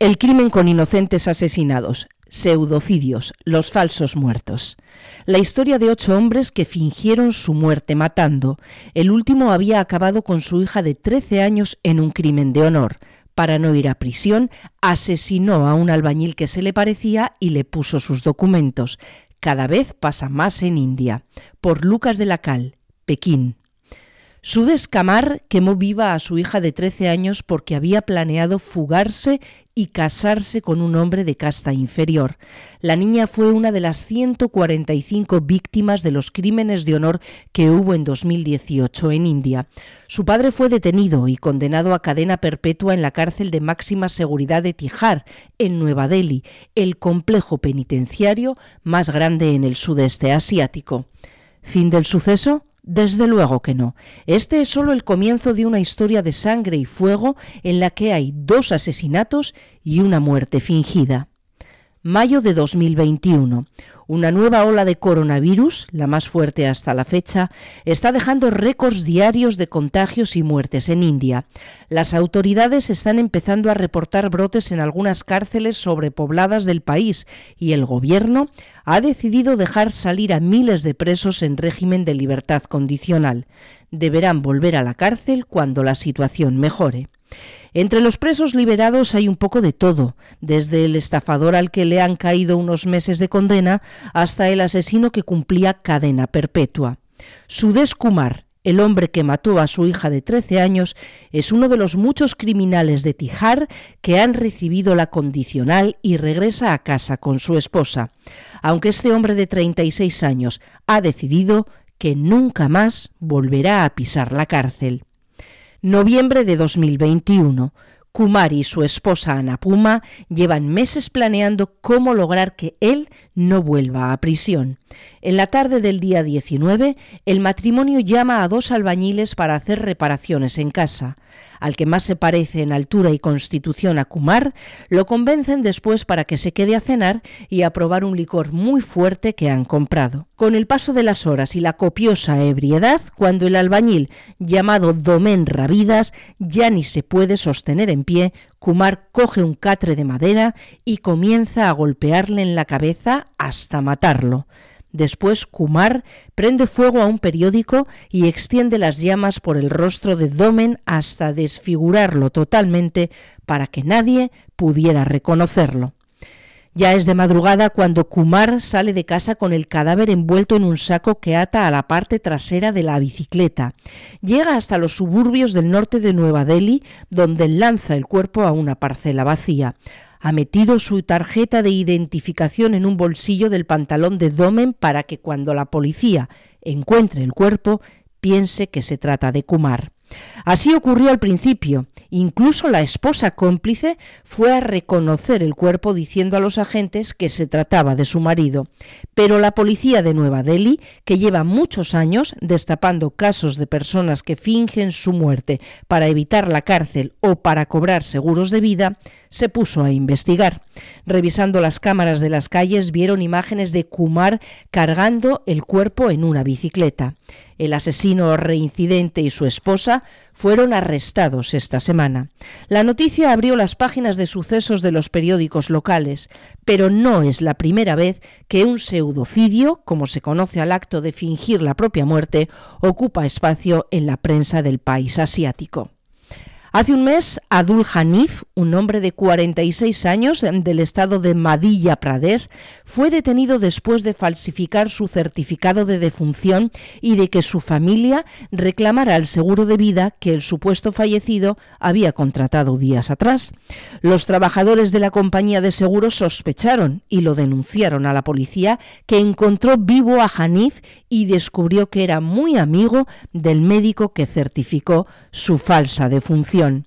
El crimen con inocentes asesinados, pseudocidios, los falsos muertos. La historia de ocho hombres que fingieron su muerte matando. El último había acabado con su hija de 13 años en un crimen de honor. Para no ir a prisión, asesinó a un albañil que se le parecía y le puso sus documentos. Cada vez pasa más en India. Por Lucas de la Cal, Pekín. Su descamar quemó viva a su hija de 13 años porque había planeado fugarse y casarse con un hombre de casta inferior. La niña fue una de las 145 víctimas de los crímenes de honor que hubo en 2018 en India. Su padre fue detenido y condenado a cadena perpetua en la cárcel de máxima seguridad de Tihar, en Nueva Delhi, el complejo penitenciario más grande en el sudeste asiático. ¿Fin del suceso? Desde luego que no. Este es solo el comienzo de una historia de sangre y fuego en la que hay dos asesinatos y una muerte fingida. Mayo de 2021. Una nueva ola de coronavirus, la más fuerte hasta la fecha, está dejando récords diarios de contagios y muertes en India. Las autoridades están empezando a reportar brotes en algunas cárceles sobrepobladas del país y el gobierno ha decidido dejar salir a miles de presos en régimen de libertad condicional. Deberán volver a la cárcel cuando la situación mejore. Entre los presos liberados hay un poco de todo, desde el estafador al que le han caído unos meses de condena hasta el asesino que cumplía cadena perpetua. Sudesh Kumar, el hombre que mató a su hija de 13 años, es uno de los muchos criminales de Tijar que han recibido la condicional y regresa a casa con su esposa, aunque este hombre de 36 años ha decidido que nunca más volverá a pisar la cárcel. Noviembre de 2021. Kumar y su esposa Anapuma llevan meses planeando cómo lograr que él no vuelva a prisión. En la tarde del día 19, el matrimonio llama a dos albañiles para hacer reparaciones en casa. Al que más se parece en altura y constitución a Kumar, lo convencen después para que se quede a cenar y a probar un licor muy fuerte que han comprado. Con el paso de las horas y la copiosa ebriedad, cuando el albañil, llamado Domen Ravidas, ya ni se puede sostener en pie, Kumar coge un catre de madera y comienza a golpearle en la cabeza hasta matarlo. Después Kumar prende fuego a un periódico y extiende las llamas por el rostro de Domen hasta desfigurarlo totalmente para que nadie pudiera reconocerlo. Ya es de madrugada cuando Kumar sale de casa con el cadáver envuelto en un saco que ata a la parte trasera de la bicicleta. Llega hasta los suburbios del norte de Nueva Delhi, donde lanza el cuerpo a una parcela vacía ha metido su tarjeta de identificación en un bolsillo del pantalón de Domen para que cuando la policía encuentre el cuerpo piense que se trata de Kumar. Así ocurrió al principio. Incluso la esposa cómplice fue a reconocer el cuerpo diciendo a los agentes que se trataba de su marido. Pero la policía de Nueva Delhi, que lleva muchos años destapando casos de personas que fingen su muerte para evitar la cárcel o para cobrar seguros de vida, se puso a investigar. Revisando las cámaras de las calles vieron imágenes de Kumar cargando el cuerpo en una bicicleta. El asesino reincidente y su esposa fueron arrestados esta semana. La noticia abrió las páginas de sucesos de los periódicos locales, pero no es la primera vez que un pseudocidio, como se conoce al acto de fingir la propia muerte, ocupa espacio en la prensa del país asiático. Hace un mes, Adul Hanif, un hombre de 46 años del estado de Madhya Pradesh, fue detenido después de falsificar su certificado de defunción y de que su familia reclamara el seguro de vida que el supuesto fallecido había contratado días atrás. Los trabajadores de la compañía de seguros sospecharon y lo denunciaron a la policía, que encontró vivo a Hanif y descubrió que era muy amigo del médico que certificó su falsa defunción.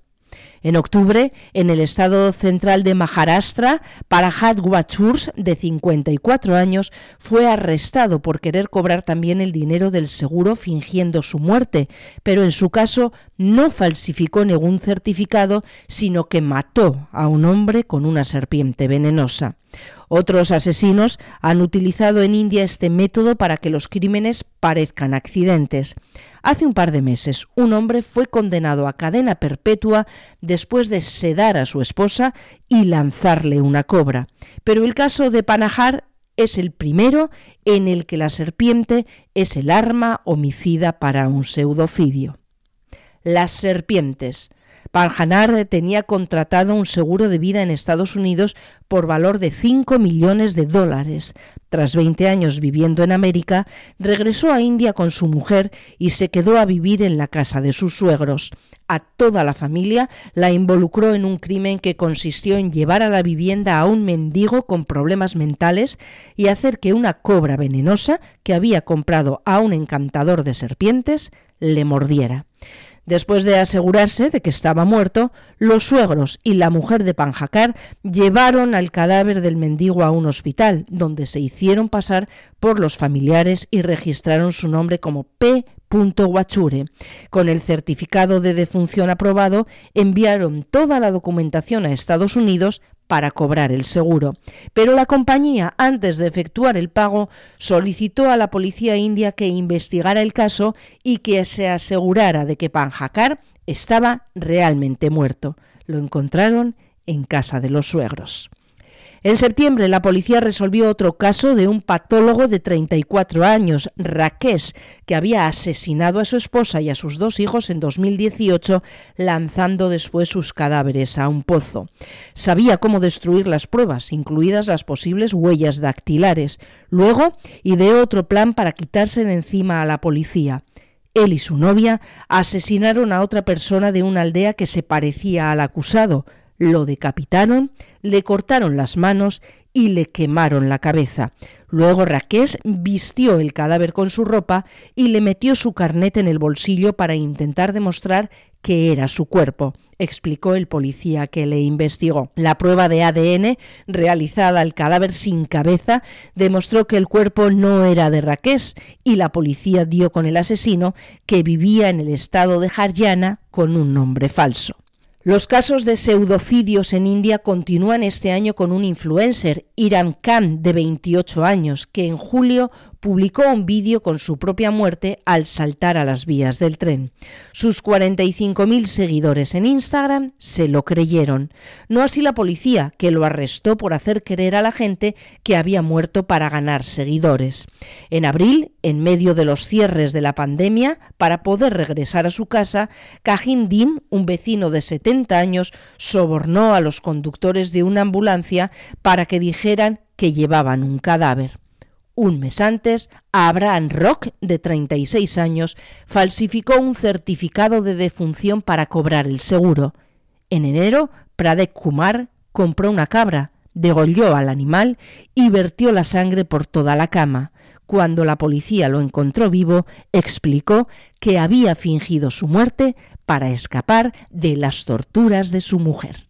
En octubre, en el estado central de Maharashtra, Parahat Wachurs, de 54 años, fue arrestado por querer cobrar también el dinero del seguro fingiendo su muerte, pero en su caso no falsificó ningún certificado, sino que mató a un hombre con una serpiente venenosa. Otros asesinos han utilizado en India este método para que los crímenes parezcan accidentes. Hace un par de meses, un hombre fue condenado a cadena perpetua después de sedar a su esposa y lanzarle una cobra. Pero el caso de Panajar es el primero en el que la serpiente es el arma homicida para un pseudocidio. Las serpientes. Panjanar tenía contratado un seguro de vida en Estados Unidos por valor de 5 millones de dólares. Tras 20 años viviendo en América, regresó a India con su mujer y se quedó a vivir en la casa de sus suegros. A toda la familia la involucró en un crimen que consistió en llevar a la vivienda a un mendigo con problemas mentales y hacer que una cobra venenosa que había comprado a un encantador de serpientes le mordiera. Después de asegurarse de que estaba muerto, los suegros y la mujer de Panjacar llevaron al cadáver del mendigo a un hospital, donde se hicieron pasar por los familiares y registraron su nombre como P. Guachure. Con el certificado de defunción aprobado, enviaron toda la documentación a Estados Unidos para cobrar el seguro. Pero la compañía, antes de efectuar el pago, solicitó a la policía india que investigara el caso y que se asegurara de que Panjakar estaba realmente muerto. Lo encontraron en casa de los suegros. En septiembre, la policía resolvió otro caso de un patólogo de 34 años, Raqués, que había asesinado a su esposa y a sus dos hijos en 2018, lanzando después sus cadáveres a un pozo. Sabía cómo destruir las pruebas, incluidas las posibles huellas dactilares. Luego, ideó otro plan para quitarse de encima a la policía. Él y su novia asesinaron a otra persona de una aldea que se parecía al acusado, lo decapitaron, le cortaron las manos y le quemaron la cabeza. Luego Raqués vistió el cadáver con su ropa y le metió su carnet en el bolsillo para intentar demostrar que era su cuerpo, explicó el policía que le investigó. La prueba de ADN realizada al cadáver sin cabeza demostró que el cuerpo no era de Raqués y la policía dio con el asesino que vivía en el estado de Haryana con un nombre falso. Los casos de pseudocidios en India continúan este año con un influencer, Iram Khan, de 28 años, que en julio publicó un vídeo con su propia muerte al saltar a las vías del tren. Sus 45.000 seguidores en Instagram se lo creyeron. No así la policía, que lo arrestó por hacer creer a la gente que había muerto para ganar seguidores. En abril, en medio de los cierres de la pandemia, para poder regresar a su casa, Kahim Din, un vecino de 70 años, sobornó a los conductores de una ambulancia para que dijeran que llevaban un cadáver. Un mes antes, Abraham Rock, de 36 años, falsificó un certificado de defunción para cobrar el seguro. En enero, Pradek Kumar compró una cabra, degolló al animal y vertió la sangre por toda la cama. Cuando la policía lo encontró vivo, explicó que había fingido su muerte para escapar de las torturas de su mujer.